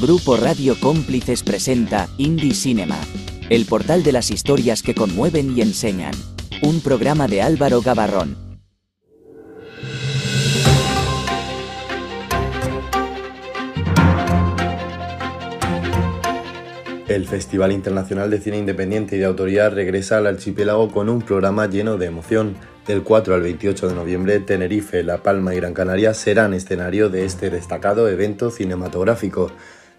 Grupo Radio Cómplices presenta Indie Cinema, el portal de las historias que conmueven y enseñan. Un programa de Álvaro Gabarrón. El Festival Internacional de Cine Independiente y de Autoría regresa al archipiélago con un programa lleno de emoción. Del 4 al 28 de noviembre, Tenerife, La Palma y Gran Canaria serán escenario de este destacado evento cinematográfico.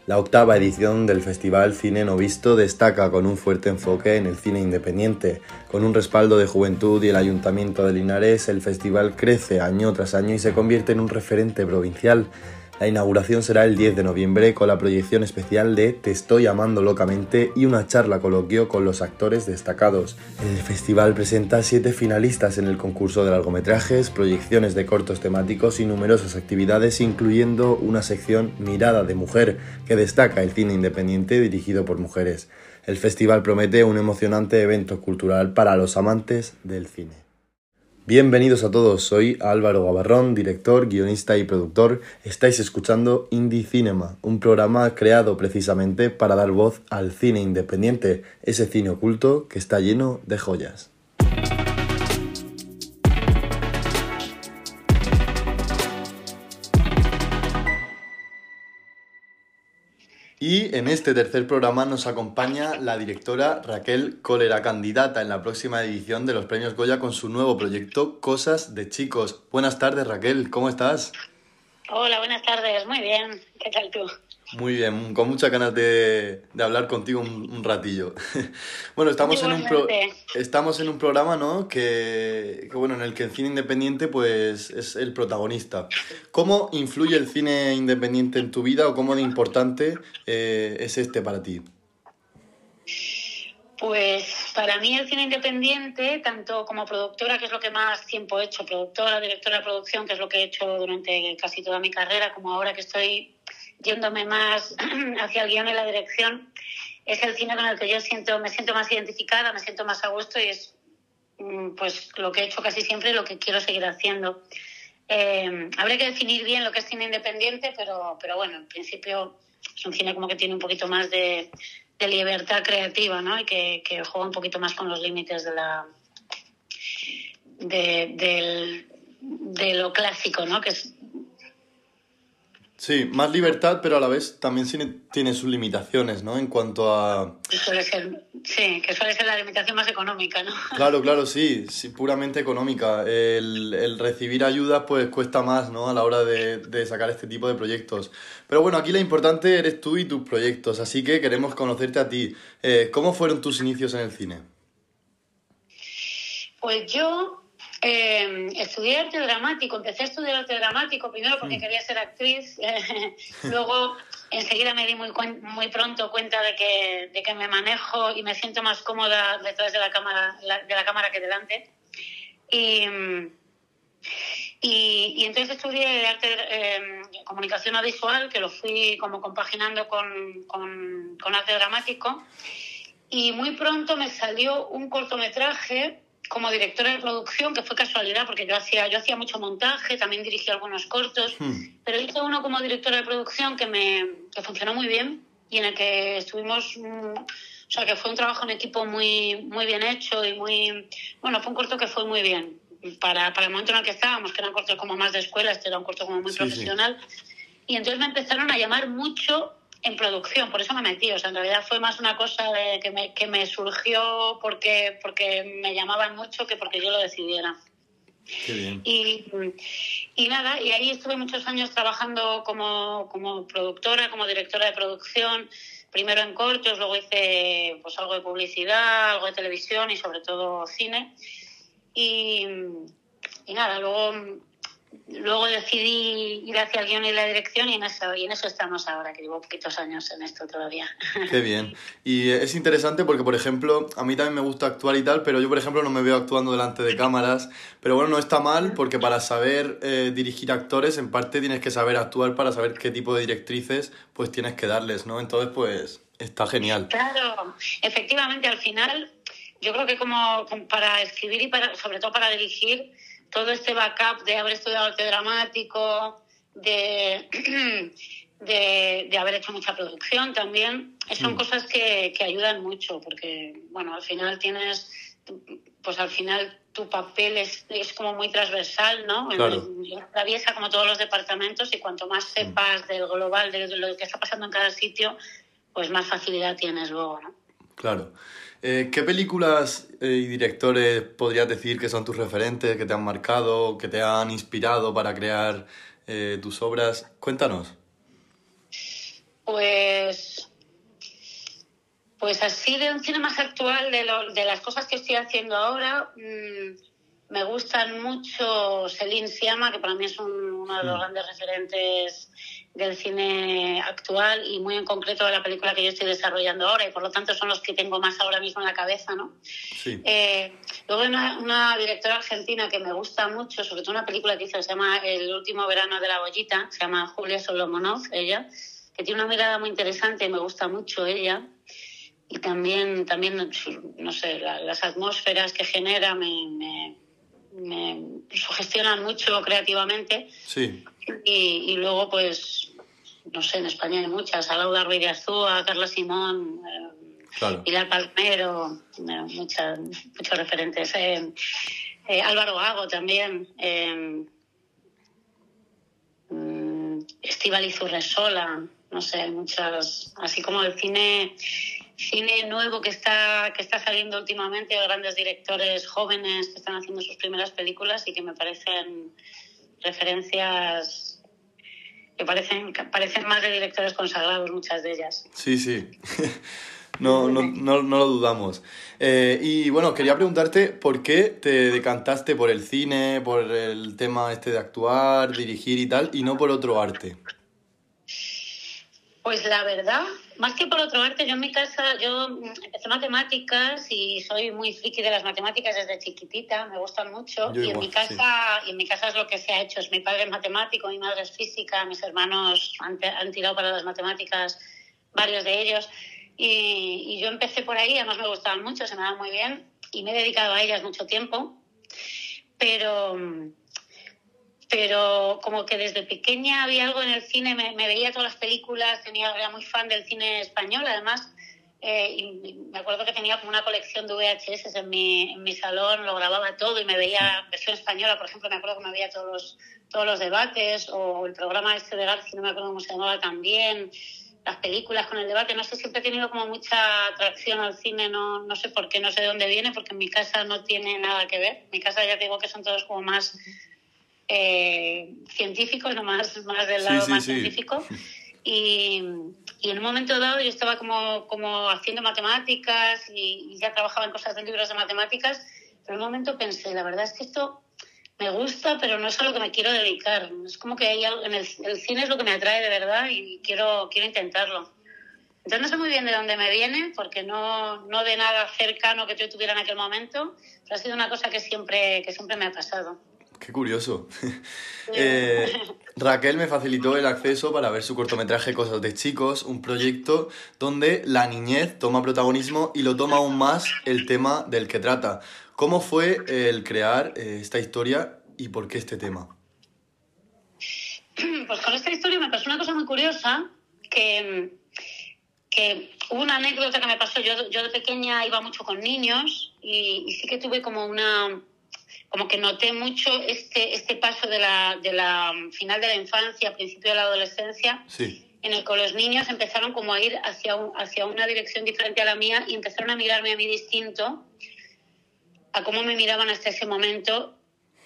La octava edición del Festival Cine No Visto destaca con un fuerte enfoque en el cine independiente. Con un respaldo de juventud y el Ayuntamiento de Linares, el festival crece año tras año y se convierte en un referente provincial. La inauguración será el 10 de noviembre con la proyección especial de Te estoy amando locamente y una charla coloquio con los actores destacados. El festival presenta siete finalistas en el concurso de largometrajes, proyecciones de cortos temáticos y numerosas actividades incluyendo una sección Mirada de Mujer que destaca el cine independiente dirigido por mujeres. El festival promete un emocionante evento cultural para los amantes del cine. Bienvenidos a todos, soy Álvaro Gabarrón, director, guionista y productor. Estáis escuchando Indie Cinema, un programa creado precisamente para dar voz al cine independiente, ese cine oculto que está lleno de joyas. Y en este tercer programa nos acompaña la directora Raquel Cólera, candidata en la próxima edición de los Premios Goya con su nuevo proyecto Cosas de Chicos. Buenas tardes Raquel, ¿cómo estás? Hola, buenas tardes, muy bien. ¿Qué tal tú? Muy bien, con muchas ganas de, hablar contigo un, ratillo. bueno, estamos en, un estamos en un programa ¿no? que, bueno, en el que el cine independiente pues, es el protagonista. ¿Cómo influye el cine independiente en tu vida o cómo de importante eh, es este para ti? Pues para mí el cine independiente, tanto como productora, que es lo que más tiempo he hecho, productora, directora de producción, que es lo que he hecho durante casi toda mi carrera, como ahora que estoy yéndome más hacia el guion y la dirección, es el cine con el que yo siento, me siento más identificada, me siento más a gusto y es mm, pues lo que he hecho casi siempre y lo que quiero seguir haciendo. Eh, habría que definir bien lo que es cine independiente, pero, pero bueno, en principio es un cine como que tiene un poquito más de, libertad creativa, ¿no? Y que, juega un poquito más con los límites de la de, lo clásico, ¿no? Que Sí, más libertad, pero a la vez también tiene, sus limitaciones, ¿no? En cuanto a... sí, que suele ser la limitación más económica, ¿no? Claro, claro, sí, sí puramente económica. El, recibir ayuda pues cuesta más, ¿no? A la hora de, sacar este tipo de proyectos. Pero bueno, aquí lo importante eres tú y tus proyectos, así que queremos conocerte a ti. Eh, ¿Cómo fueron tus inicios en el cine? Pues yo eh, estudié arte dramático, empecé a estudiar arte dramático, primero porque mm. quería ser actriz, luego enseguida me di muy, muy pronto cuenta de que, de que me manejo y me siento más cómoda detrás de la cámara, de la cámara que delante. Y, y, entonces estudié arte, eh, comunicación audiovisual, que lo fui como compaginando con, con, con arte dramático. Y muy pronto me salió un cortometraje como directora de producción, que fue casualidad porque yo hacía, yo hacía mucho montaje, también dirigí algunos cortos, hmm. pero hice uno como directora de producción que me que funcionó muy bien y en el que estuvimos, mm, o sea, que fue un trabajo en equipo muy, muy bien hecho y muy, bueno, fue un corto que fue muy bien para, para el momento en el que estábamos, que era un corto como más de escuela, este era un corto como muy profesional. Y entonces me empezaron a llamar mucho en producción, por eso me metí. O sea, en realidad fue más una cosa de que, me, que me surgió porque, porque me llamaban mucho que porque yo lo decidiera. Qué bien. Y, y, nada, y ahí estuve muchos años trabajando como, como productora, como directora de producción, primero en cortos, luego hice pues algo de publicidad, algo de televisión y sobre todo cine. Y, y nada, luego luego decidí ir hacia el guion y la dirección y en eso, y en eso estamos ahora, que llevo poquitos años en esto todavía. Qué bien. Y es interesante porque, por ejemplo, a mí también me gusta actuar y tal, pero yo, por ejemplo, no me veo actuando delante de cámaras. Pero bueno, no está mal porque para saber eh, dirigir actores, en parte tienes que saber actuar para saber qué tipo de directrices pues tienes que darles, ¿no? Entonces, pues está genial. Claro, efectivamente, al final, yo creo que como para escribir y para, sobre todo para dirigir, todo este backup de haber estudiado arte dramático, de, de, de, haber hecho mucha producción también. Son Mm. cosas que, que ayudan mucho porque, bueno, al final tienes, pues al final tu papel es, es como muy transversal, ¿no? Claro. Atraviesa como todos los departamentos y cuanto más sepas del global, de lo que está pasando en cada sitio, pues más facilidad tienes luego, ¿no? Claro. Eh, ¿Qué películas eh, y directores podrías decir que son tus referentes, que te han marcado, que te han inspirado para crear eh, tus obras? Cuéntanos. Pues, pues así de un cine más actual, de, lo- de las cosas que estoy haciendo ahora, mm, me gustan mucho Celine Siama, que para mí es un- uno de los Mm. grandes referentes del cine actual y muy en concreto de la película que yo estoy desarrollando ahora y por lo tanto son los que tengo más ahora mismo en la cabeza, ¿no? Sí. Eh, luego hay una, una directora argentina que me gusta mucho, sobre todo una película que hizo, se llama El último verano de la bollita, se llama Julia Solomonov, ella, que tiene una mirada muy interesante y me gusta mucho ella. Y también, también no sé, la- las atmósferas que genera me, me, me sugestionan mucho creativamente. Sí. Y, y luego, pues, no sé, en España hay muchas, a Laura Ruiz de Azúa, Carla Simón, eh, Claro. Pilar Palmero, eh, muchas, muchos referentes. Eh, eh, Álvaro Gago también. Eh, mm, Estíbaliz Urresola, no sé, hay muchas. Así como el cine cine nuevo que está que está saliendo últimamente, de grandes directores jóvenes que están haciendo sus primeras películas y que me parecen referencias que parecen, que parecen más de directores consagrados, muchas de ellas. Sí, sí. No, no, no, no lo dudamos. Eh, y bueno, quería preguntarte por qué te decantaste por el cine, por el tema este de actuar, dirigir y tal, y no por otro arte. Pues la verdad, más que por otro arte, yo en mi casa, yo empecé matemáticas y soy muy friki de las matemáticas desde chiquitita, me gustan mucho. Yo y en mi casa, y en mi casa es lo que se ha hecho. Es mi padre es matemático, mi madre es física, mis hermanos han, tirado para las matemáticas, varios de ellos. Y, y yo empecé por ahí, además me gustaban mucho, se me daban muy bien y me he dedicado a ellas mucho tiempo. Pero pero como que desde pequeña había algo en el cine, me, me veía todas las películas, tenía, era muy fan del cine español, además, eh, y me acuerdo que tenía como una colección de VHS en mi, en mi salón, lo grababa todo y me veía versión española, por ejemplo, me acuerdo que me veía todos los, todos los debates, o el programa este de García, no me acuerdo cómo se llamaba también, las películas con el debate, no sé, siempre he tenido como mucha atracción al cine, no, no sé por qué, no sé de dónde viene, porque en mi casa no tiene nada que ver, en mi casa ya te digo que son todos como más eh, científicos, no más, más del Sí, lado sí, más sí. científico. Y, y en un momento dado yo estaba como, como haciendo matemáticas y, y ya trabajaba en cosas de libros de matemáticas, pero en un momento pensé, la verdad es que esto me gusta, pero no es a lo que me quiero dedicar. Es como que hay algo, en el, el cine es lo que me atrae de verdad y quiero, quiero intentarlo. Entonces no sé muy bien de dónde me viene, porque no, no de nada cercano que yo tuviera en aquel momento, pero ha sido una cosa que siempre, que siempre me ha pasado. Qué curioso. Eh, Raquel me facilitó el acceso para ver su cortometraje Cosas de Chicos, un proyecto donde la niñez toma protagonismo y lo toma aún más el tema del que trata. ¿Cómo fue el crear eh, esta historia y por qué este tema? Pues con esta historia me pasó una cosa muy curiosa, que, que hubo una anécdota que me pasó. Yo, yo de pequeña iba mucho con niños y, y sí que tuve como una como que noté mucho este, este paso de la, de la final de la infancia, principio de la adolescencia, Sí, en el que los niños empezaron como a ir hacia, un- hacia una dirección diferente a la mía y empezaron a mirarme a mí distinto a cómo me miraban hasta ese momento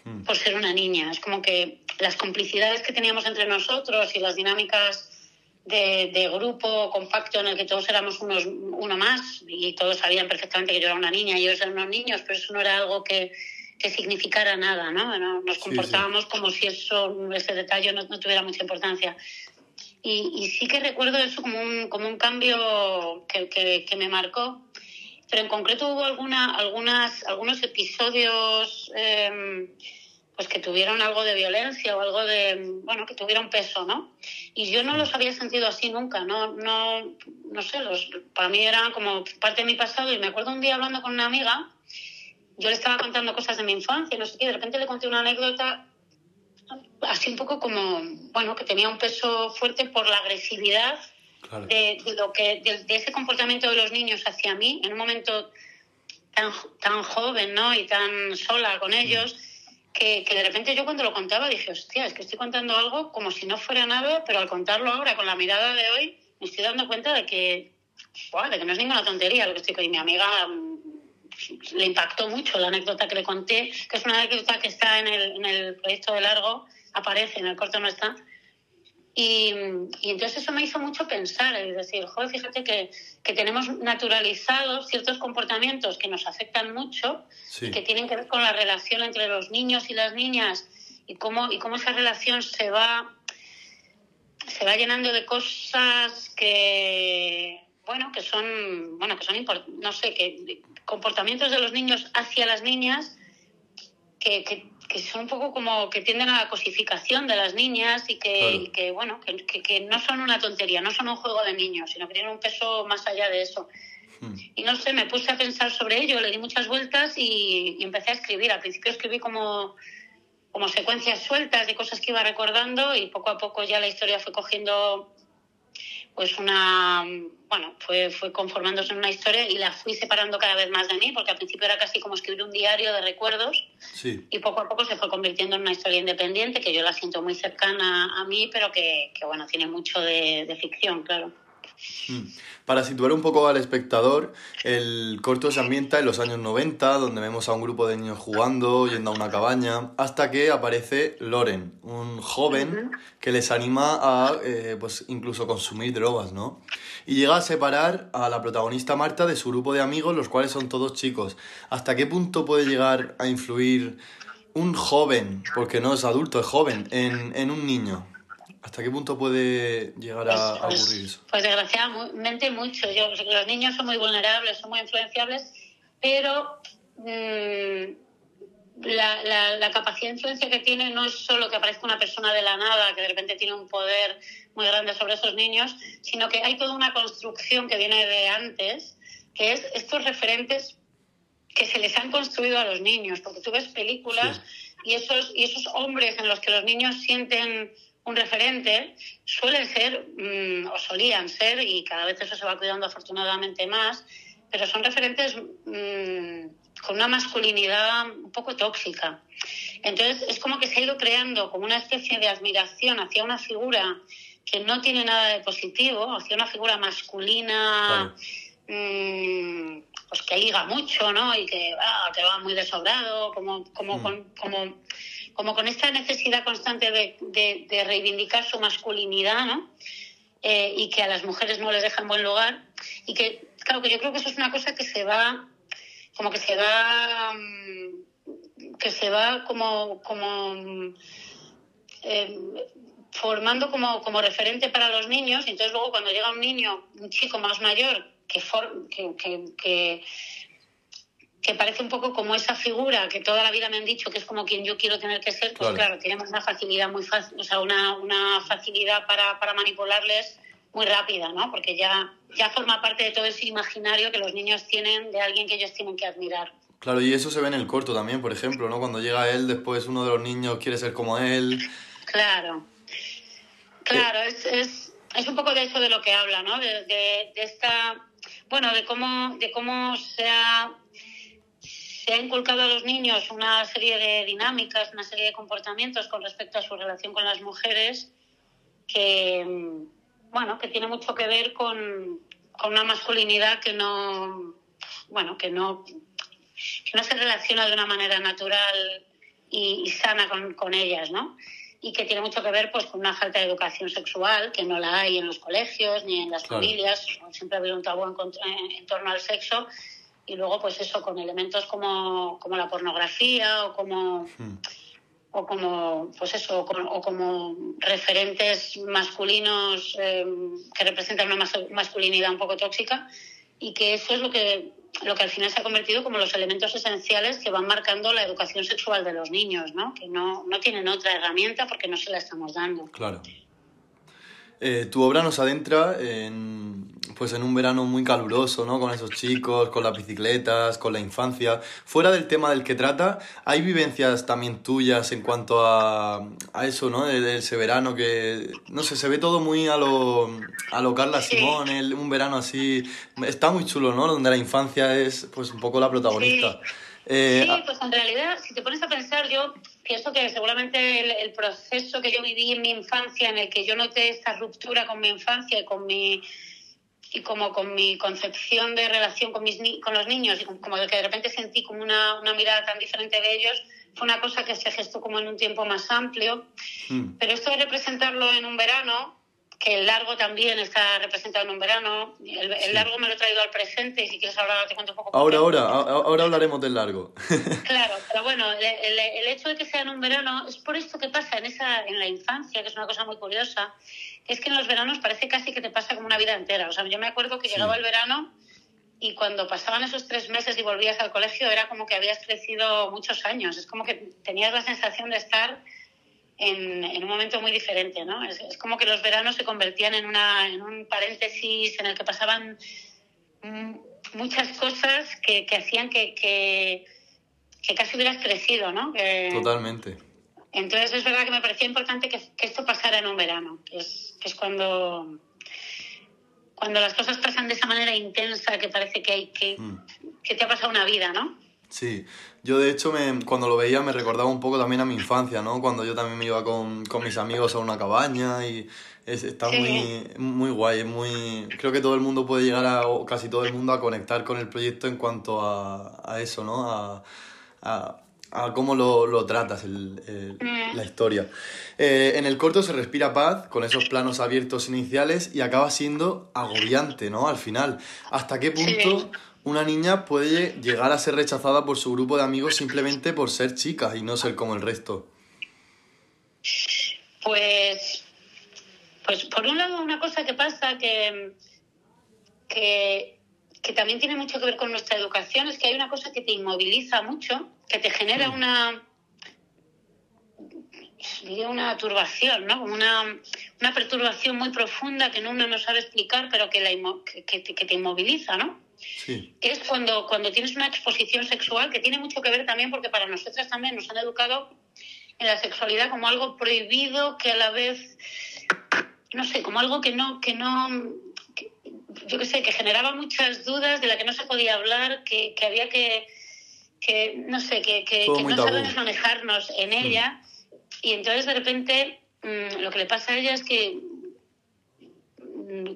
Mm. por ser una niña. Es como que las complicidades que teníamos entre nosotros y las dinámicas de, de grupo compacto en el que todos éramos unos, uno más y todos sabían perfectamente que yo era una niña y ellos eran unos niños, pero eso no era algo que, que significara nada, ¿no? No- Nos Sí, comportábamos como si eso, ese detalle no, no tuviera mucha importancia. Y, y sí que recuerdo eso como un, como un cambio que, que, que me marcó. Pero en concreto hubo alguna, algunas, algunos episodios eh, pues que tuvieron algo de violencia o algo de, bueno, que tuvieron peso, ¿no? Y yo no los había sentido así nunca, no, no, no sé, los, para mí eran como parte de mi pasado y me acuerdo un día hablando con una amiga, yo le estaba contando cosas de mi infancia, no sé qué, de repente le conté una anécdota así un poco como, bueno, que tenía un peso fuerte por la agresividad de, lo que, de, ese comportamiento de los niños hacia mí en un momento tan, tan joven, ¿no? Y tan sola con ellos. Que, que, de repente yo cuando lo contaba dije, hostia, es que estoy contando algo como si no fuera nada, pero al contarlo ahora con la mirada de hoy me estoy dando cuenta de que, de que no es ninguna tontería lo que estoy con mi amiga le impactó mucho la anécdota que le conté, que es una anécdota que está en el, en el proyecto de largo, aparece, en el corto no está. Y, y, entonces eso me hizo mucho pensar, es decir, joder, fíjate que, que tenemos naturalizados ciertos comportamientos que nos afectan mucho y que tienen que ver con la relación entre los niños y las niñas y cómo, y cómo esa relación se va, se va llenando de cosas que, bueno, que son, bueno, que son no sé, que comportamientos de los niños hacia las niñas que, que, son un poco como que tienden a la cosificación de las niñas y que, que bueno, que, que, no son una tontería, no son un juego de niños, sino que tienen un peso más allá de eso. Hmm. Y no sé, me puse a pensar sobre ello, le di muchas vueltas y, y empecé a escribir. Al principio escribí como, como secuencias sueltas de cosas que iba recordando y poco a poco ya la historia fue cogiendo pues una, bueno, fue, fue conformándose en una historia y la fui separando cada vez más de mí, porque al principio era casi como escribir un diario de recuerdos y poco a poco se fue convirtiendo en una historia independiente que yo la siento muy cercana a mí, pero que, que bueno, tiene mucho de, de ficción, claro. Mm. Para situar un poco al espectador, el corto se ambienta en los años 90, donde vemos a un grupo de niños jugando, yendo a una cabaña, hasta que aparece Loren, un joven que les anima a, eh, pues, incluso consumir drogas, ¿no? Y llega a separar a la protagonista Marta de su grupo de amigos, los cuales son todos chicos. ¿Hasta qué punto puede llegar a influir un joven, porque no es adulto, es joven, en, en un niño? ¿Hasta qué punto puede llegar a, ocurrir eso? Pues desgraciadamente mucho. Yo, los niños son muy vulnerables, son muy influenciables, pero mm, la, la, capacidad de influencia que tiene no es solo que aparezca una persona de la nada que de repente tiene un poder muy grande sobre esos niños, sino que hay toda una construcción que viene de antes, que es estos referentes que se les han construido a los niños, porque tú ves películas y, esos, y esos hombres en los que los niños sienten un referente, suelen ser, mm, o solían ser, y cada vez eso se va cuidando afortunadamente más, pero son referentes mm, con una masculinidad un poco tóxica. Entonces es como que se ha ido creando como una especie de admiración hacia una figura que no tiene nada de positivo, hacia una figura masculina, mm, pues que liga mucho, ¿no? Y que, ah, que va muy desobrado, como, como, como como con esta necesidad constante de, reivindicar su masculinidad, ¿no? Eh, y que a las mujeres no les dejan buen lugar. Y que, claro, que yo creo que eso es una cosa que se va, como que se va, mm, que se va como, como eh, formando como, referente para los niños. Y entonces luego cuando llega un niño, un chico más mayor, que, que que parece un poco como esa figura que toda la vida me han dicho que es como quien yo quiero tener que ser, pues claro, tenemos una facilidad muy fácil, o sea, una, una facilidad para, para, manipularles muy rápida, ¿no? Porque ya, ya forma parte de todo ese imaginario que los niños tienen de alguien que ellos tienen que admirar. Claro, y eso se ve en el corto también, por ejemplo, ¿no? Cuando llega él, después uno de los niños quiere ser como él. Claro. Claro, es, es, es un poco de eso de lo que habla, ¿no? De, de, de esta, bueno, de cómo, de cómo se ha se ha inculcado a los niños una serie de dinámicas, una serie de comportamientos con respecto a su relación con las mujeres que, bueno, que tiene mucho que ver con, una masculinidad que no, bueno, que no, que no se relaciona de una manera natural y, sana con, ellas, ¿no? Y que tiene mucho que ver pues con una falta de educación sexual, que no la hay en los colegios ni en las familias, siempre ha habido un tabú en torno al sexo y luego pues eso con elementos como, como la pornografía o como hmm. o como pues eso o como, referentes masculinos em, que representan una masculinidad un poco tóxica y que eso es lo que lo que al final se ha convertido como los elementos esenciales que van marcando la educación sexual de los niños, ¿no? Que no, no tienen otra herramienta porque no se la estamos dando. Claro. Eh, tu obra nos adentra en, pues en un verano muy caluroso, ¿no? Con esos chicos, con las bicicletas, con la infancia. Fuera del tema del que trata, ¿hay vivencias también tuyas en cuanto a, a eso, ¿no? De, ese verano que, no sé, se ve todo muy a lo, a lo Carla Simón, un verano así. Está muy chulo, ¿no? Donde la infancia es pues un poco la protagonista. Eh, sí, pues en realidad, si te pones a pensar, yo pienso que seguramente el, proceso que yo viví en mi infancia, en el que yo noté esta ruptura con mi infancia y con mi y como con mi concepción de relación con mis con los niños y como que de repente sentí como una, una mirada tan diferente de ellos fue una cosa que se gestó como en un tiempo más amplio hmm. pero esto de representarlo en un verano que el largo también está representado en un verano. El, largo me lo he traído al presente y si quieres ahora te cuento un poco. Ahora, ahora, ahora hablaremos del largo. claro, pero bueno, el, el, hecho de que sea en un verano es por esto que pasa en, esa, en la infancia, que es una cosa muy curiosa, es que en los veranos parece casi que te pasa como una vida entera. O sea, yo me acuerdo que llegaba el verano y cuando pasaban esos tres meses y volvías al colegio era como que habías crecido muchos años. Es como que tenías la sensación de estar en, en, un momento muy diferente, ¿no? Es, es, como que los veranos se convertían en, una, en un paréntesis en el que pasaban muchas cosas que, que hacían que, que, que, casi hubieras crecido, ¿no? Totalmente. Entonces es verdad que me parecía importante que, esto pasara en un verano, que es, que es cuando, cuando las cosas pasan de esa manera intensa que parece que, hay, que, mm. que te ha pasado una vida, ¿no? Sí, yo de hecho me, cuando lo veía me recordaba un poco también a mi infancia, ¿no? Cuando yo también me iba con, con mis amigos a una cabaña y es, está muy, muy guay, muy... Creo que todo el mundo puede llegar a, o casi todo el mundo, a conectar con el proyecto en cuanto a, a eso, ¿no? A, a, a cómo lo, lo tratas, el, mm. la historia. Eh, en el corto se respira paz, con esos planos abiertos iniciales, y acaba siendo agobiante, ¿no? Al final. ¿Hasta qué punto una niña puede llegar a ser rechazada por su grupo de amigos simplemente por ser chica y no ser como el resto? Pues, pues por un lado una cosa que pasa que, que, que también tiene mucho que ver con nuestra educación es que hay una cosa que te inmoviliza mucho, que te genera mm. una una turbación, ¿no? Como una, una perturbación muy profunda que uno no sabe explicar, pero que, la, que, que te inmoviliza, ¿no? Que es cuando, cuando tienes una exposición sexual, que tiene mucho que ver también porque para nosotras también nos han educado en la sexualidad como algo prohibido, que a la vez, no sé, como algo que no, que no, yo qué sé, que generaba muchas dudas, de la que no se podía hablar, que, que había que, que, no sé, que, que, no sabemos manejarnos en mm. ella. Y entonces de repente mm, lo que le pasa a ella es que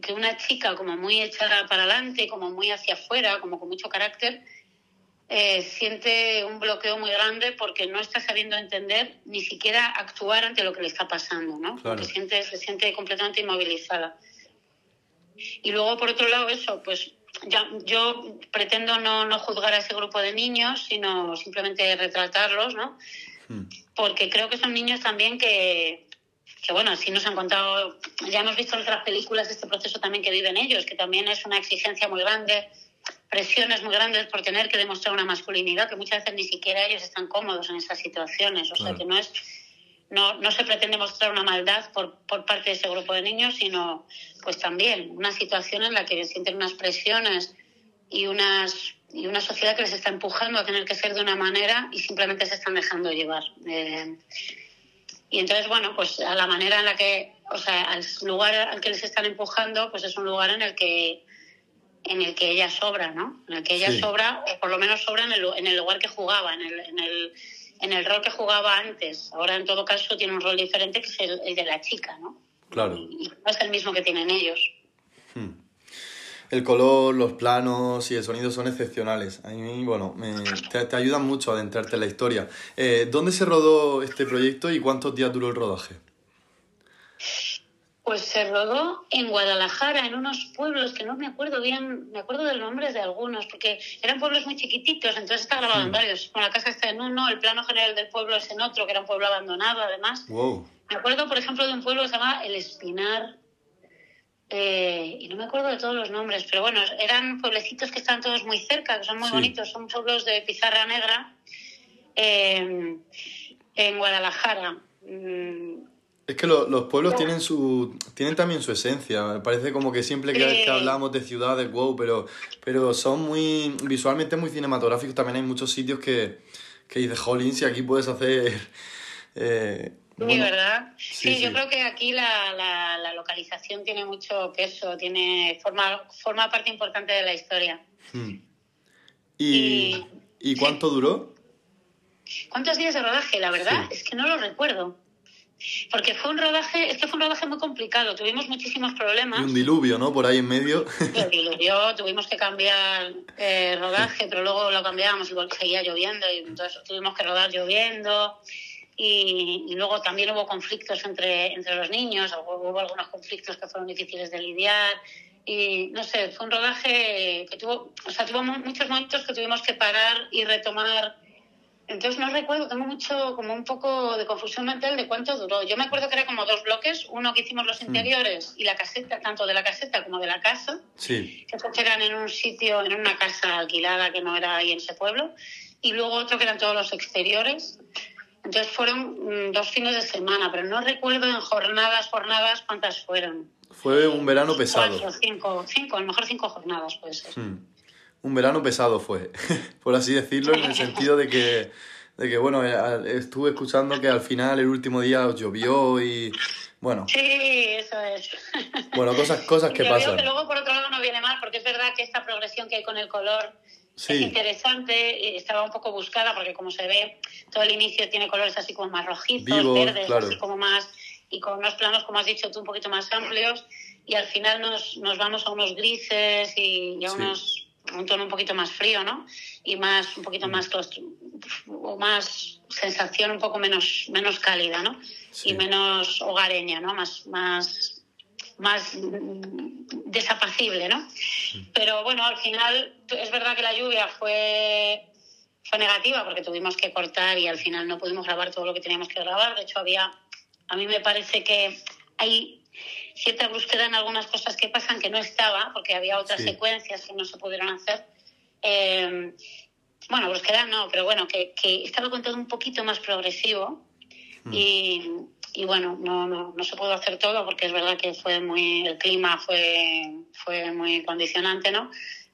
que una chica como muy echada para adelante, como muy hacia afuera, como con mucho carácter, eh, siente un bloqueo muy grande porque no está sabiendo entender ni siquiera actuar ante lo que le está pasando, ¿no? Porque siente, se siente completamente inmovilizada. Y luego, por otro lado, eso, pues ya, yo pretendo no, no juzgar a ese grupo de niños, sino simplemente retratarlos, ¿no? Hmm. Porque creo que son niños también que, que bueno, así nos han contado, ya hemos visto en otras películas este proceso también que viven ellos, que también es una exigencia muy grande, presiones muy grandes por tener que demostrar una masculinidad, que muchas veces ni siquiera ellos están cómodos en esas situaciones. O sea, que no es no, no se pretende mostrar una maldad por, por parte de ese grupo de niños, sino pues también una situación en la que sienten unas presiones y unas y una sociedad que les está empujando a tener que ser de una manera y simplemente se están dejando llevar. Eh, y entonces, bueno, pues a la manera en la que, o sea, al lugar al que les están empujando, pues es un lugar en el que en el que ella sobra, ¿no? En el que ella sobra, o por lo menos sobra en el, en el lugar que jugaba, en el, en, el, en el rol que jugaba antes. Ahora, en todo caso, tiene un rol diferente que es el, de la chica, ¿no? Claro. Y, no es el mismo que tienen ellos. Hmm el color, los planos y el sonido son excepcionales. A mí, bueno, te, ayudan mucho a adentrarte en la historia. Eh, ¿Dónde se rodó este proyecto y cuántos días duró el rodaje? Pues se rodó en Guadalajara, en unos pueblos que no me acuerdo bien, me acuerdo del nombre de algunos, porque eran pueblos muy chiquititos, entonces está grabado en hmm. varios. Con la casa está en uno, el plano general del pueblo es en otro, que era un pueblo abandonado además. Me acuerdo, por ejemplo, de un pueblo que se llama El Espinar, eh, y no me acuerdo de todos los nombres, pero bueno, eran pueblecitos que están todos muy cerca, que son muy bonitos, son pueblos de pizarra negra eh, en Guadalajara. Mm, Es que los pueblos tienen su tienen también su esencia. Parece como que siempre que, hablamos de ciudades, wow, pero, pero son muy visualmente muy cinematográficos. También hay muchos sitios que, que dices, jolín, si aquí puedes hacer... Eh, sí, ¿verdad? Sí, yo creo que aquí la, la, localización tiene mucho peso, tiene forma, forma parte importante de la historia. Hmm. ¿Y, y, cuánto duró? ¿Cuántos días de rodaje? La verdad es que no lo recuerdo. Porque fue un rodaje, es que fue un rodaje muy complicado, tuvimos muchísimos problemas. Y un diluvio, ¿no? Por ahí en medio. El diluvio, tuvimos que cambiar eh, rodaje, pero luego lo cambiábamos y seguía lloviendo y entonces tuvimos que rodar lloviendo. Y, luego también hubo conflictos entre, entre los niños, hubo algunos conflictos que fueron difíciles de lidiar. Y no sé, fue un rodaje que tuvo, o sea, tuvo muchos momentos que tuvimos que parar y retomar entonces no recuerdo, tengo mucho, como un poco de confusión mental de cuánto duró. Yo me acuerdo que era como dos bloques, uno que hicimos los mm. interiores y la caseta, tanto de la caseta como de la casa, sí. que eran en un sitio, en una casa alquilada que no era ahí en ese pueblo, y luego otro que eran todos los exteriores. Entonces fueron mm, dos fines de semana, pero no recuerdo en jornadas, jornadas cuántas fueron. Fue un verano pesado. Cuatro, cinco, cinco, a lo mejor cinco jornadas puede ser. Hmm un verano pesado fue, por así decirlo, en el sentido de que, de que, bueno, eh, estuve escuchando que al final el último día llovió y, bueno. Sí, eso es. Bueno, cosas, cosas que pasan. que luego, por otro lado, no viene mal, porque es verdad que esta progresión que hay con el color es interesante, estaba un poco buscada, porque como se ve, todo el inicio tiene colores así como más rojizos, verdes, así como más, y con unos planos, como has dicho tú, un poquito más amplios, y al final nos, nos vamos a unos grises y, a unos un tono un poquito más frío, ¿no? Y más, un poquito más o más sensación un poco menos, menos cálida, ¿no? Y menos hogareña, ¿no? Más, más, más desapacible, ¿no? Pero bueno, al final es verdad que la lluvia fue, fue negativa porque tuvimos que cortar y al final no pudimos grabar todo lo que teníamos que grabar. De hecho, había, a mí me parece que hay cierta búsqueda en algunas cosas que pasan que no estaba, porque había otras secuencias que no se pudieron hacer. Eh, bueno, búsqueda no, pero bueno, que, que estaba contado un poquito más progresivo hmm. y, y, bueno, no, no, no, se pudo hacer todo porque es verdad que fue muy, el clima fue, fue muy condicionante, ¿no?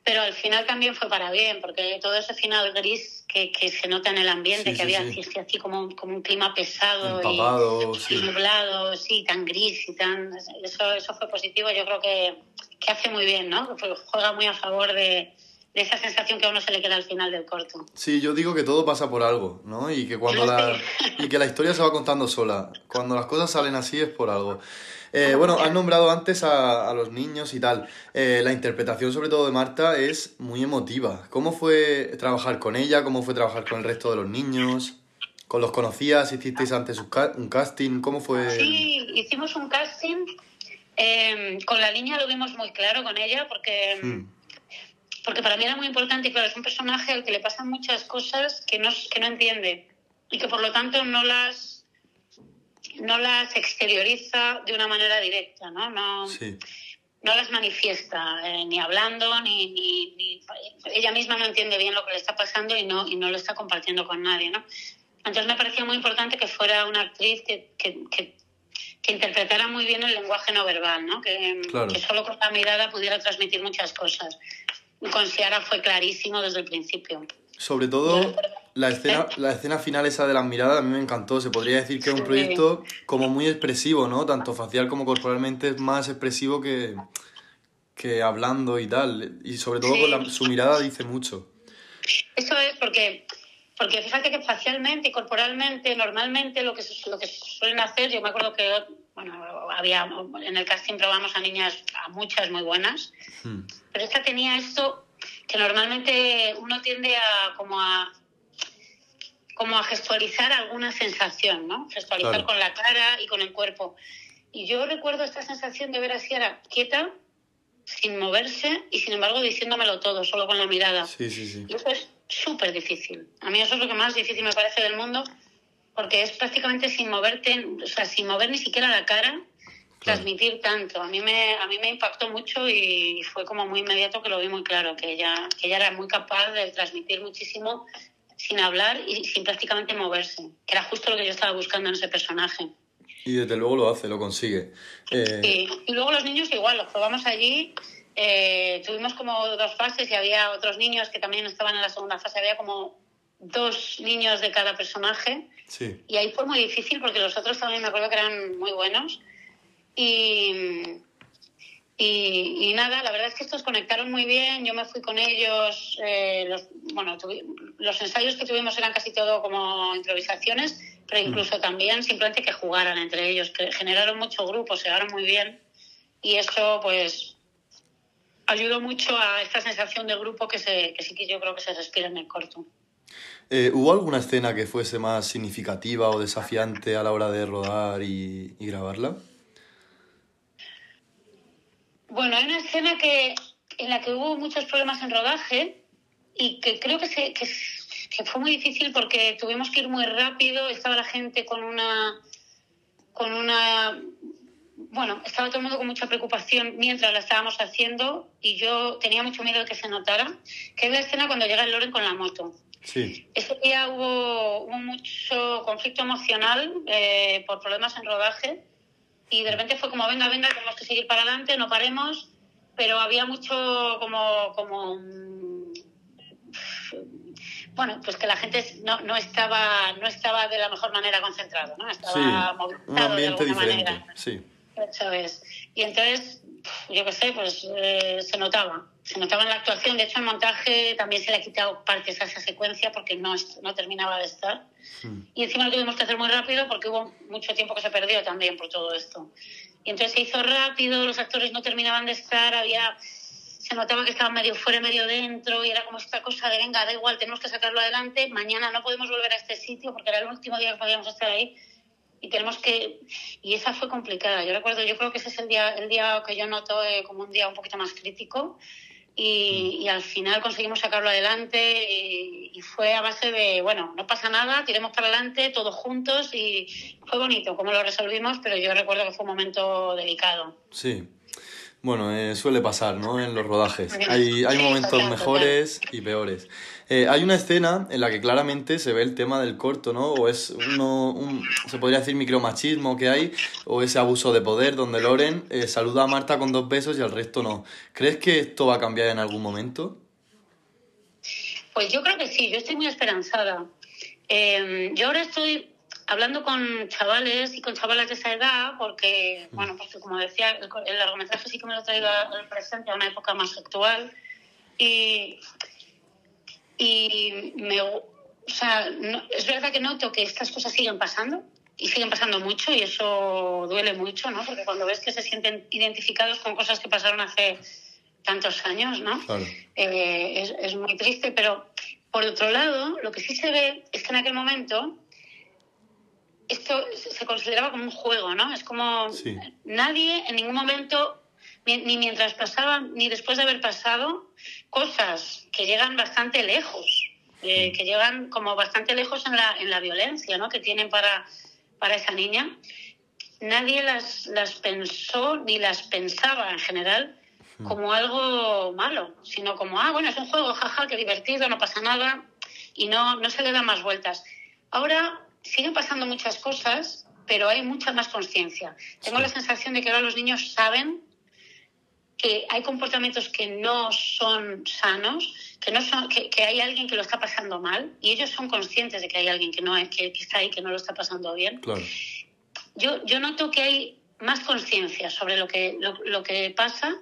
pero al final también fue para bien, porque todo ese final gris que, que se nota en el ambiente, que había Así, así como, como, un clima pesado y, nublado, sí, tan gris y tan... Eso, eso fue positivo, yo creo que, que hace muy bien, ¿no? Juega muy a favor de, de esa sensación que a uno se le queda al final del corto. Sí, yo digo que todo pasa por algo, ¿no? Y que cuando la, y que la historia se va contando sola. Cuando las cosas salen así es por algo. Eh, bueno, has nombrado antes a, los niños y tal. Eh, la interpretación, sobre todo de Marta, es muy emotiva. ¿Cómo fue trabajar con ella? ¿Cómo fue trabajar con el resto de los niños? ¿Con los conocías? ¿Hicisteis antes un casting? ¿Cómo fue? Sí, hicimos un casting. Em, con la niña lo vimos muy claro con ella porque, hmm. Porque para mí era muy importante y claro, es un personaje al que le pasan muchas cosas que no, que no entiende y que por lo tanto no las no las exterioriza de una manera directa, ¿no? No, no las manifiesta, eh, ni hablando, ni, ni, Ella misma no entiende bien lo que le está pasando y no, y no lo está compartiendo con nadie, ¿no? Entonces me parecía muy importante que fuera una actriz que, que, que, interpretara muy bien el lenguaje no verbal, ¿no? Que, que solo con la mirada pudiera transmitir muchas cosas. Con Ciara fue clarísimo desde el principio. Sobre todo la escena, la escena final esa de las miradas a mí me encantó. Se podría decir que es un proyecto como muy expresivo, ¿no? Tanto facial como corporalmente es más expresivo que, que hablando y tal. Y sobre todo con su mirada dice mucho. Eso es porque, porque fíjate que facialmente y corporalmente, normalmente lo que, lo que suelen hacer, yo me acuerdo que bueno, había en el casting probamos a niñas, a muchas muy buenas, hmm. pero esta tenía esto que normalmente uno tiende a como a como a gestualizar alguna sensación, ¿no? Gestualizar con la cara y con el cuerpo. Y yo recuerdo esta sensación de ver a Sierra quieta, sin moverse y sin embargo diciéndomelo todo, solo con la mirada. Sí, sí, sí. Y eso es súper difícil. A mí eso es lo que más difícil me parece del mundo, porque es prácticamente sin moverte, o sea, sin mover ni siquiera la cara, transmitir tanto. A mí me, a mí me impactó mucho y fue como muy inmediato que lo vi muy claro, que ella, que ella era muy capaz de transmitir muchísimo sin hablar y sin prácticamente moverse, que era justo lo que yo estaba buscando en ese personaje. Y desde luego lo hace, lo consigue. Eh, y luego los niños igual, los probamos allí. Eh, tuvimos como dos fases y había otros niños que también estaban en la segunda fase. Había como dos niños de cada personaje. Sí. Y ahí fue muy difícil porque los otros también me acuerdo que eran muy buenos. Y, y, nada, la verdad es que estos conectaron muy bien. Yo me fui con ellos. Eh, los, bueno, los ensayos que tuvimos eran casi todo como improvisaciones, pero mm. incluso también simplemente que jugaran entre ellos, que generaron mucho grupo, se llegaron muy bien. Y eso, pues, ayudó mucho a esta sensación de grupo que, se, que sí que yo creo que se respira en el corto. Eh, ¿Hubo alguna escena que fuese más significativa o desafiante a la hora de rodar y grabarla? Bueno, hay una escena que, en la que hubo muchos problemas en rodaje y que creo que, se, que, fue muy difícil porque tuvimos que ir muy rápido, estaba la gente con una, con una, bueno, estaba todo el mundo con mucha preocupación mientras la estábamos haciendo y yo tenía mucho miedo de que se notara, que es la escena cuando llega el Loren con la moto. Sí. Ese día hubo, mucho conflicto emocional eh, por problemas en rodaje y de repente fue como, venga, venga, tenemos que seguir para adelante, no paremos, pero había mucho como, como bueno, pues que la gente no, no, estaba, no estaba de la mejor manera concentrado, ¿no? Estaba movilizado de alguna manera. Sí. Eso es. Y entonces, yo qué sé, pues eh, se notaba. Se notaba en la actuación. De hecho, en montaje también se le ha quitado partes a esa secuencia porque no, no terminaba de estar. Hmm. Y encima lo tuvimos que hacer muy rápido porque hubo mucho tiempo que se perdió también por todo esto. Y entonces se hizo rápido, los actores no terminaban de estar, había se notaba que estaban medio fuera, medio dentro, y era como esta cosa de, venga, da igual, tenemos que sacarlo adelante, mañana no podemos volver a este sitio porque era el último día que podíamos estar ahí, y tenemos que y esa fue complicada yo recuerdo yo creo que ese es el día el día que yo noto eh, como un día un poquito más crítico y, y al final conseguimos sacarlo adelante y, y, fue a base de bueno no pasa nada tiremos para adelante todos juntos y fue bonito como lo resolvimos pero yo recuerdo que fue un momento delicado sí bueno, eh, suele pasar, ¿no? En los rodajes. Hay, hay momentos mejores y peores. Eh, hay una escena en la que claramente se ve el tema del corto, ¿no? O es uno, un, se podría decir micromachismo que hay, o ese abuso de poder donde Loren eh, saluda a Marta con dos besos y al resto no. ¿Crees que esto va a cambiar en algún momento? Pues yo creo que sí, yo estoy muy esperanzada. yo ahora estoy hablando con chavales y con chavalas de esa edad, porque, bueno, porque como decía, el, largometraje sí que me lo traigo al presente, a una época más actual. Y, y me, o sea, es verdad que noto que estas cosas siguen pasando y siguen pasando mucho y eso duele mucho, ¿no? Porque cuando ves que se sienten identificados con cosas que pasaron hace tantos años, ¿no? Eh, es, es muy triste, pero por otro lado, lo que sí se ve es que en aquel momento esto se consideraba como un juego, ¿no? Es como nadie en ningún momento, ni mientras pasaba, ni después de haber pasado, cosas que llegan bastante lejos, eh, que llegan como bastante lejos en la, en la violencia, ¿no? Que tienen para, para esa niña. Nadie las, las pensó ni las pensaba en general como algo malo, sino como, ah, bueno, es un juego, jaja, qué divertido, no pasa nada, y no, no se le da más vueltas. Ahora siguen pasando muchas cosas, pero hay mucha más conciencia. Tengo la sensación de que ahora los niños saben que hay comportamientos que no son sanos, que, no son, que, hay alguien que lo está pasando mal y ellos son conscientes de que hay alguien que, no, que, que está ahí que no lo está pasando bien. Yo, yo noto que hay más conciencia sobre lo que, lo, lo que pasa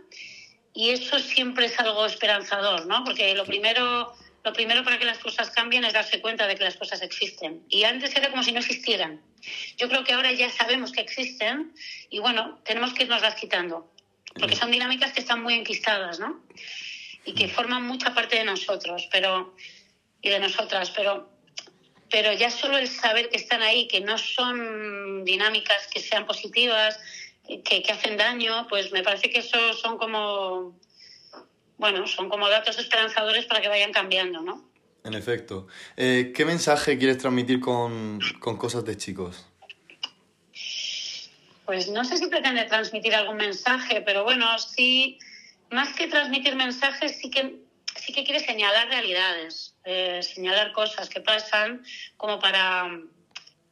y eso siempre es algo esperanzador, ¿no? Porque lo primero lo primero para que las cosas cambien es darse cuenta de que las cosas existen. Y antes era como si no existieran. Yo creo que ahora ya sabemos que existen y bueno, tenemos que irnos las quitando. Porque son dinámicas que están muy enquistadas, ¿no? Y que forman mucha parte de nosotros, pero y de nosotras, pero pero ya solo el saber que están ahí, que no son dinámicas que sean positivas, que, que hacen daño, pues me parece que eso son como bueno, son como datos esperanzadores para que vayan cambiando, ¿no? En efecto. Eh, ¿Qué mensaje quieres transmitir con, con cosas de chicos? Pues no sé si pretende transmitir algún mensaje, pero bueno, sí, más que transmitir mensajes, sí que, sí que quiere señalar realidades, eh, señalar cosas que pasan como para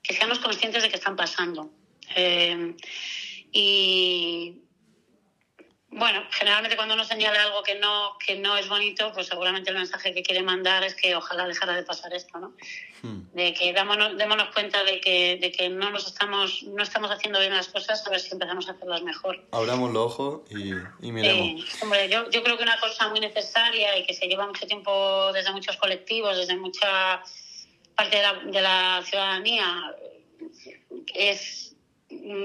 que seamos conscientes de que están pasando. Eh, y bueno, generalmente cuando uno señala algo que no, que no es bonito, pues seguramente el mensaje que quiere mandar es que ojalá dejara de pasar esto, ¿no? Hmm. De que démonos, démonos cuenta de que, de que no nos estamos, no estamos haciendo bien las cosas, a ver si empezamos a hacerlas mejor. Abramos los ojos y, y miremos. hombre, yo, yo creo que una cosa muy necesaria y que se lleva mucho tiempo desde muchos colectivos, desde mucha parte de la, de la ciudadanía, es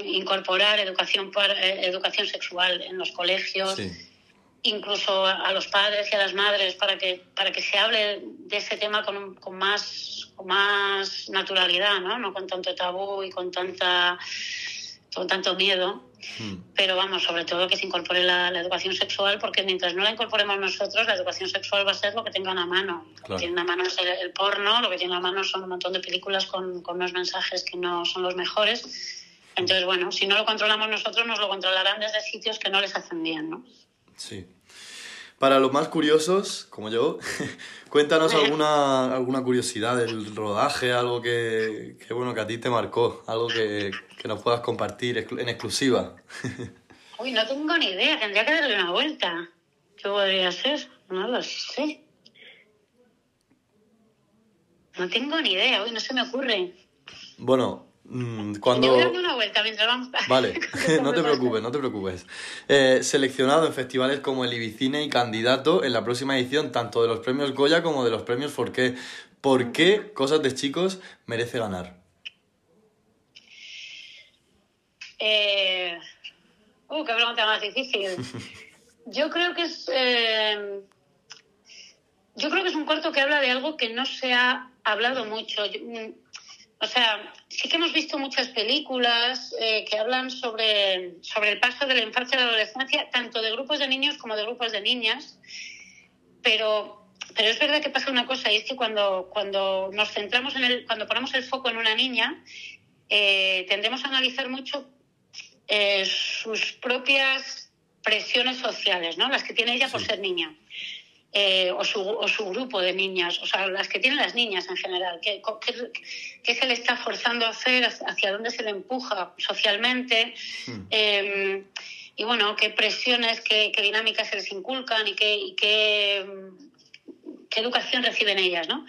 incorporar educación, eh, educación sexual en los colegios, incluso a los padres y a las madres, para que, para que se hable de ese tema con, con más, con más naturalidad, ¿no? no con tanto tabú y con, tanta, con tanto miedo. Hmm. Pero vamos, sobre todo que se incorpore la, educación sexual, porque mientras no la incorporemos nosotros, la educación sexual va a ser lo que tenga a mano. Lo que tiene a mano es el, porno, lo que tiene a mano son un montón de películas con, con unos mensajes que no son los mejores entonces, bueno, si no lo controlamos nosotros, nos lo controlarán desde sitios que no les hacen bien, ¿no? Sí. Para los más curiosos, como yo, cuéntanos alguna, alguna curiosidad del rodaje, algo que, bueno, que a ti te marcó, algo que, que nos puedas compartir en exclusiva. Uy, no tengo ni idea, tendría que darle una vuelta. ¿Qué podría ser? No lo sé. No tengo ni idea, uy, no se me ocurre. Bueno, Mm, cuando... una vuelta mientras vamos... Vale, no te preocupes, no te preocupes. Eh, seleccionado en festivales como el Ibicine y candidato en la próxima edición tanto de los premios Goya como de los premios Forqué. ¿Por qué Cosas de Chicos merece ganar? Eh... Uh, qué pregunta más difícil. Yo creo que es... Eh, yo creo que es un corto que habla de algo que no se ha hablado mucho. Mm, o sea, sí que hemos visto muchas películas eh, que hablan sobre, sobre el paso de la infancia a la adolescencia, tanto de grupos de niños como de grupos de niñas, pero, pero es verdad que pasa una cosa, y es que cuando, cuando nos centramos en el, cuando ponemos el foco en una niña, eh, tendemos a analizar mucho eh, sus propias presiones sociales, ¿no? Las que tiene ella por ser niña. Eh, o, su, o, su, grupo de niñas, o sea, las que tienen las niñas en general, ¿qué, qué, se le está forzando a hacer, hacia dónde se le empuja socialmente, hmm. em, y bueno, qué presiones, qué, dinámicas se les inculcan y qué, qué, qué, educación reciben ellas, ¿no?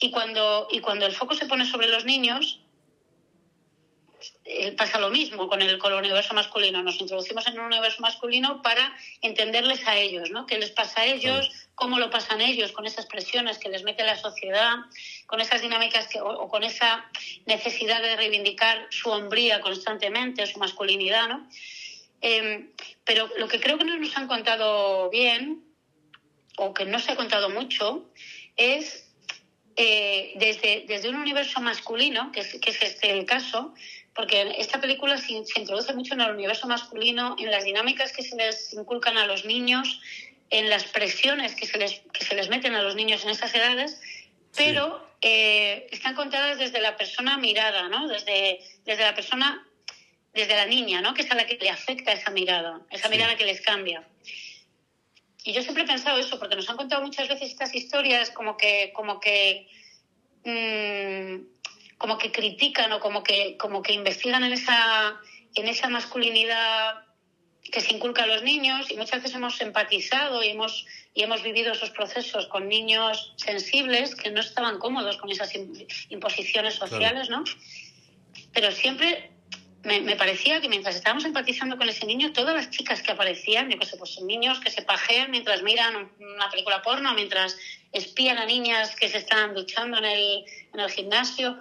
Y cuando, y cuando el foco se pone sobre los niños, eh, pasa lo mismo con el, con el universo masculino. Nos introducimos en un universo masculino para entenderles a ellos, ¿no? ¿Qué les pasa a ellos? ¿Cómo lo pasan ellos con esas presiones que les mete la sociedad? Con esas dinámicas que, o, con esa necesidad de reivindicar su hombría constantemente, su masculinidad, ¿no? Em, pero lo que creo que no nos han contado bien, o que no se ha contado mucho, es eh, desde, desde un universo masculino, que es, que es este el caso, porque esta película se, introduce mucho en el universo masculino, en las dinámicas que se les inculcan a los niños, en las presiones que se les, que se les meten a los niños en esas edades, pero eh, están contadas desde la persona mirada, ¿no? Desde, desde la persona, desde la niña, ¿no? Que es a la que le afecta esa mirada, esa mirada que les cambia. Y yo siempre he pensado eso, porque nos han contado muchas veces estas historias como que, como que mmm, como que critican o como que, como que investigan en esa, en esa masculinidad que se inculca a los niños y muchas veces hemos empatizado y hemos, y hemos vivido esos procesos con niños sensibles que no estaban cómodos con esas imposiciones sociales, ¿no? Pero siempre me, parecía que mientras estábamos empatizando con ese niño, todas las chicas que aparecían, yo qué sé, pues niños que se pajean mientras miran una película porno, mientras espían a niñas que se están duchando en el, en el gimnasio.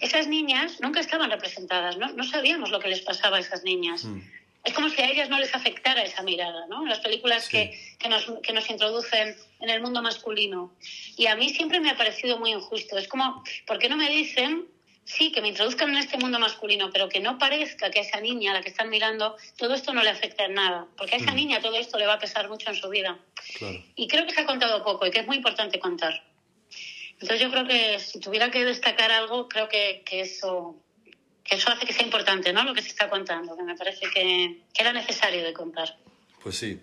Esas niñas nunca estaban representadas, ¿no? no sabíamos lo que les pasaba a esas niñas. Mm. Es como si a ellas no les afectara esa mirada, ¿no? Las películas que, que, nos, que nos introducen en el mundo masculino. Y a mí siempre me ha parecido muy injusto. Es como, ¿por qué no me dicen sí, que me introduzcan en este mundo masculino, pero que no parezca que a esa niña a la que están mirando todo esto no le afecta en nada, porque a esa mm. niña todo esto le va a pesar mucho en su vida. Y creo que se ha contado poco y que es muy importante contar. Entonces yo creo que si tuviera que destacar algo, creo que, que eso que eso hace que sea importante, ¿no? Lo que se está contando, que me parece que, que era necesario de contar. Pues sí.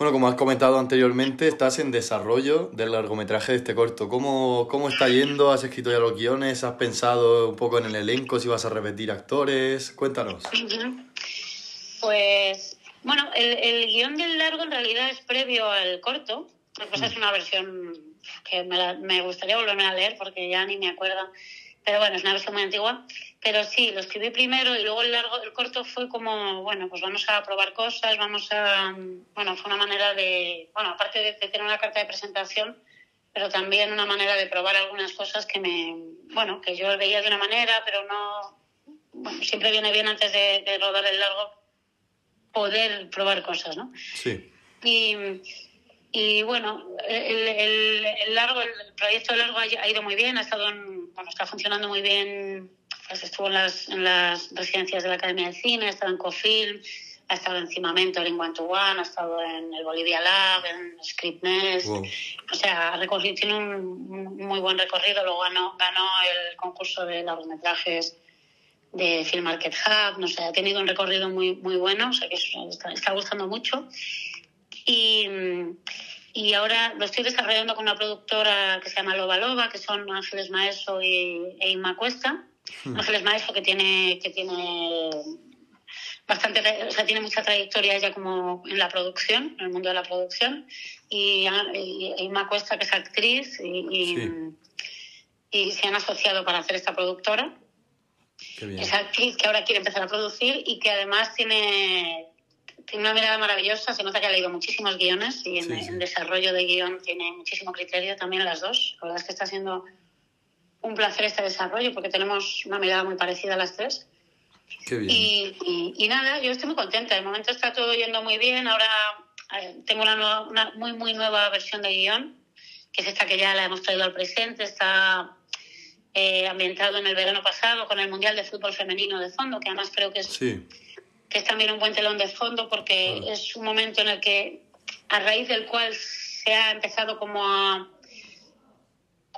Bueno, como has comentado anteriormente, estás en desarrollo del largometraje de este corto. ¿Cómo, cómo está yendo? ¿Has escrito ya los guiones? ¿Has pensado un poco en el elenco? ¿Si vas a repetir actores? Cuéntanos. Pues, bueno, el, el guion del largo en realidad es previo al corto. Pues es una versión que me, me gustaría volverme a leer porque ya ni me acuerdo. Pero bueno, es una versión muy antigua. Pero sí, lo escribí primero y luego el largo, el corto fue como, bueno, pues vamos a probar cosas, vamos a, bueno, fue una manera de, bueno, aparte de, tener una carta de presentación, pero también una manera de probar algunas cosas que me, bueno, que yo veía de una manera, pero no, bueno, siempre viene bien antes de, de rodar el largo poder probar cosas, ¿no? Sí. Y, y bueno, el, el, el largo, el proyecto largo ha, ha ido muy bien, ha estado, en, bueno, está funcionando muy bien pues estuvo en las, en las residencias de la Academia de Cine, ha estado en Cofilm, ha estado en Cimamento, en One to One, ha estado en el Bolivia Lab, en Scriptnest. Wow. O sea, recorrido, tiene un muy buen recorrido. Luego ganó, ganó el concurso de largometrajes de Film Market Hub. No sé, ha tenido un recorrido muy, muy bueno, o sea que está, está gustando mucho. Y, y ahora lo estoy desarrollando con una productora que se llama Loba Loba, que son Ángeles Maeso y, e Inma Cuesta. Ángeles Maestro, que tiene, que tiene bastante, o sea, tiene mucha trayectoria ya como en la producción, en el mundo de la producción, y, y, y Ima Cuesta, que es actriz, y, y, sí. y, se han asociado para hacer esta productora. Es actriz que ahora quiere empezar a producir y que además tiene, tiene una mirada maravillosa, se nota que ha leído muchísimos guiones y en, sí, sí. en desarrollo de guion tiene muchísimo criterio también las dos. La verdad es que está siendo un placer este desarrollo porque tenemos una mirada muy parecida a las tres. Qué bien. Y, y, y, nada, yo estoy muy contenta. De momento está todo yendo muy bien. Ahora eh, tengo una, nueva, una, muy, muy nueva versión de guion, que es esta que ya la hemos traído al presente. Está eh, ambientado en el verano pasado con el Mundial de Fútbol Femenino de fondo, que además creo que es, sí. que es también un buen telón de fondo porque claro. es un momento en el que, a raíz del cual se ha empezado como a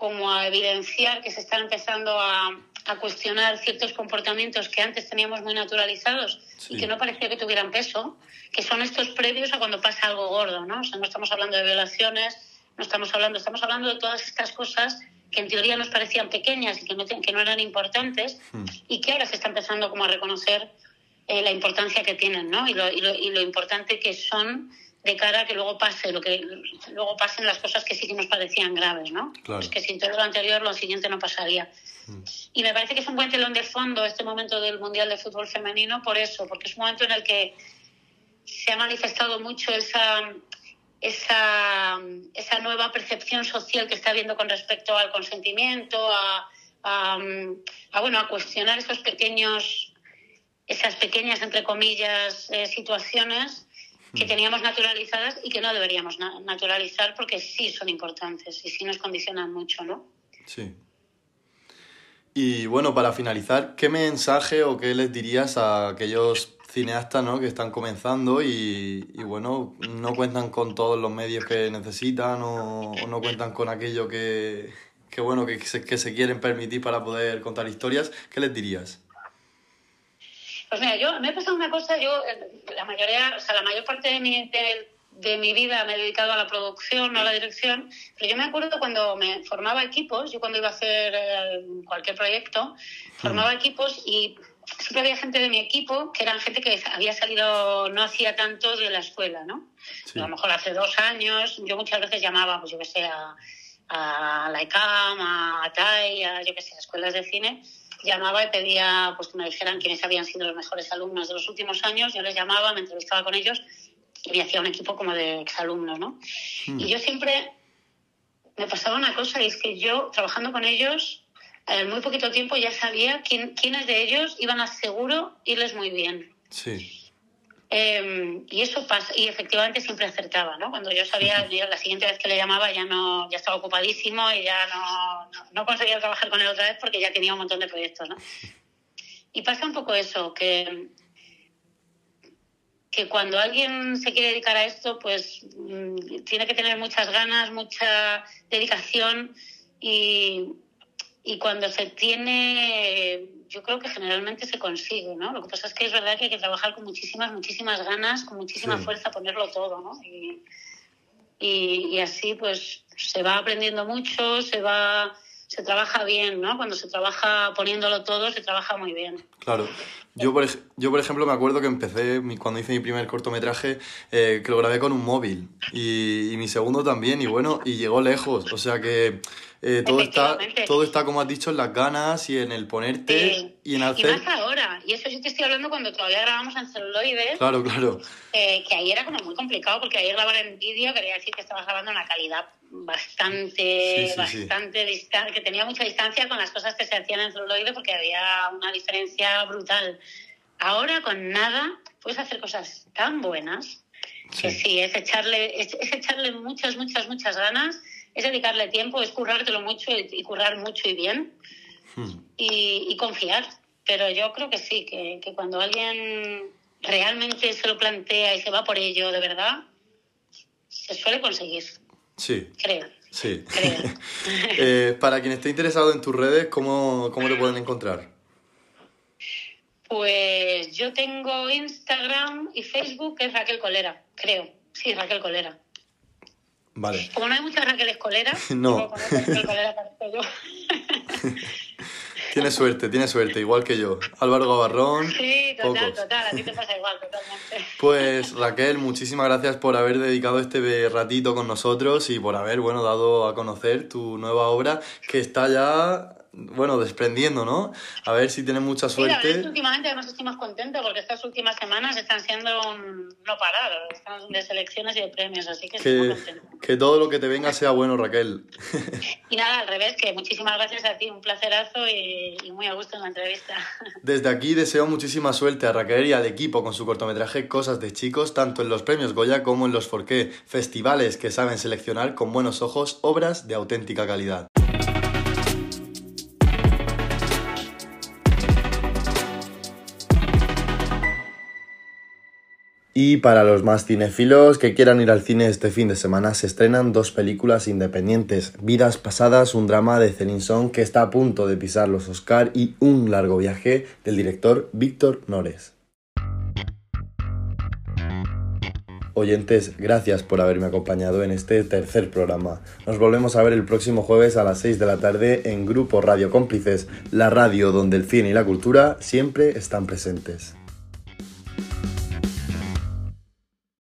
como a evidenciar que se están empezando a, a, cuestionar ciertos comportamientos que antes teníamos muy naturalizados sí. y que no parecía que tuvieran peso, que son estos previos a cuando pasa algo gordo, ¿no? O sea, no estamos hablando de violaciones, no estamos hablando, estamos hablando de todas estas cosas que en teoría nos parecían pequeñas y que no, que no eran importantes Hmm. y que ahora se está empezando como a reconocer eh, la importancia que tienen, ¿no? Y lo, y, lo, y lo importante que son de cara a que luego pase lo que luego pasen las cosas que sí que nos parecían graves, ¿no? Claro. Es que sin todo lo anterior lo siguiente no pasaría. Mm. Y me parece que es un buen telón de fondo este momento del Mundial de Fútbol Femenino por eso, porque es un momento en el que se ha manifestado mucho esa esa, esa nueva percepción social que está habiendo con respecto al consentimiento, a, a, a bueno, a cuestionar esos pequeños, esas pequeñas, entre comillas, eh, situaciones que teníamos naturalizadas y que no deberíamos naturalizar porque sí son importantes y sí nos condicionan mucho, ¿no? Sí. Y bueno, para finalizar, ¿qué mensaje o qué les dirías a aquellos cineastas ¿no? que están comenzando y, y, bueno, no cuentan con todos los medios que necesitan o, o no cuentan con aquello que, que bueno, que se, que se quieren permitir para poder contar historias? ¿Qué les dirías? Pues mira, yo me ha pasado una cosa, yo la mayoría, o sea, la mayor parte de mi, de, de, mi vida me he dedicado a la producción, no a la dirección, pero yo me acuerdo cuando me formaba equipos, yo cuando iba a hacer eh, cualquier proyecto, formaba equipos y siempre había gente de mi equipo que eran gente que había salido no hacía tanto de la escuela, ¿no? Sí. A lo mejor hace dos años, yo muchas veces llamaba, pues yo que sé, a, a la ICAM, a TAI, a yo que sé, a escuelas de cine, llamaba y pedía pues que me dijeran quiénes habían sido los mejores alumnos de los últimos años, yo les llamaba, me entrevistaba con ellos y me hacía un equipo como de exalumnos, ¿no? Mm. Y yo siempre me pasaba una cosa y es que yo, trabajando con ellos, en muy poquito tiempo ya sabía quién, quiénes de ellos iban a seguro irles muy bien. Sí. Eh, y eso pasa, y efectivamente siempre acertaba, ¿no? Cuando yo sabía, yo, la siguiente vez que le llamaba ya no, ya estaba ocupadísimo y ya no, no, no, conseguía trabajar con él otra vez porque ya tenía un montón de proyectos, ¿no? Y pasa un poco eso, que, que cuando alguien se quiere dedicar a esto, pues mmm, tiene que tener muchas ganas, mucha dedicación y, y cuando se tiene yo creo que generalmente se consigue, ¿no? Lo que pasa es que es verdad que hay que trabajar con muchísimas, muchísimas ganas, con muchísima fuerza, ponerlo todo, ¿no? Y, y, así pues se va aprendiendo mucho, se va se trabaja bien, ¿no? Cuando se trabaja poniéndolo todo, se trabaja muy bien. Claro. Yo por, yo, por ejemplo, me acuerdo que empecé, cuando hice mi primer cortometraje, eh, que lo grabé con un móvil. Y, y, mi segundo también, y bueno, y llegó lejos. O sea que eh, todo, está, todo está, como has dicho, en las ganas y en el ponerte y en hacer... Y más ahora. Y eso sí te estoy hablando cuando todavía grabamos en celuloide. Claro, claro. Eh, que ahí era como muy complicado, porque ahí grabar en vídeo quería decir que estabas grabando una calidad bastante, bastante distante, que tenía mucha distancia con las cosas que se hacían en celuloide porque había una diferencia brutal. Ahora con nada puedes hacer cosas tan buenas que sí, es echarle, es echarle muchas, muchas, muchas ganas es dedicarle tiempo, es currártelo mucho y, currar mucho y bien hmm. y, confiar. Pero yo creo que sí, que, cuando alguien realmente se lo plantea y se va por ello de verdad, se suele conseguir. Sí. Creo. Sí. Eh, para quien esté interesado en tus redes, ¿cómo, ¿cómo te pueden encontrar? Pues yo tengo Instagram y Facebook, que es Raquel Colera, creo. Sí, Raquel Colera. Vale. Como no hay muchas Raquel Escolera, no. Tiene suerte, tiene suerte, igual que yo. Álvaro Gavarrón. Sí, total, total, a ti te pasa igual, totalmente. Pues Raquel, muchísimas gracias por haber dedicado este ratito con nosotros y por haber, bueno, dado a conocer tu nueva obra que está ya bueno, desprendiendo, ¿no? A ver si tienes mucha suerte. Sí, últimamente además estoy más contenta porque estas últimas semanas están siendo no parar, están de selecciones y de premios, así que, que, estoy que todo lo que te venga sea bueno, Raquel. y nada, al revés, que muchísimas gracias a ti, un placerazo y, y muy a gusto en la entrevista. Desde aquí deseo muchísima suerte a Raquel y al equipo con su cortometraje Cosas de Chicos, tanto en los premios Goya como en los Forqué, festivales que saben seleccionar con buenos ojos obras de auténtica calidad. Y para los más cinéfilos que quieran ir al cine este fin de semana, se estrenan dos películas independientes: Vidas Pasadas, un drama de Celine Song que está a punto de pisar los Oscar, y Un largo viaje del director Víctor Nores. Oyentes, gracias por haberme acompañado en este tercer programa. Nos volvemos a ver el próximo jueves a las 6 de la tarde en Grupo Radio Cómplices, la radio donde el cine y la cultura siempre están presentes.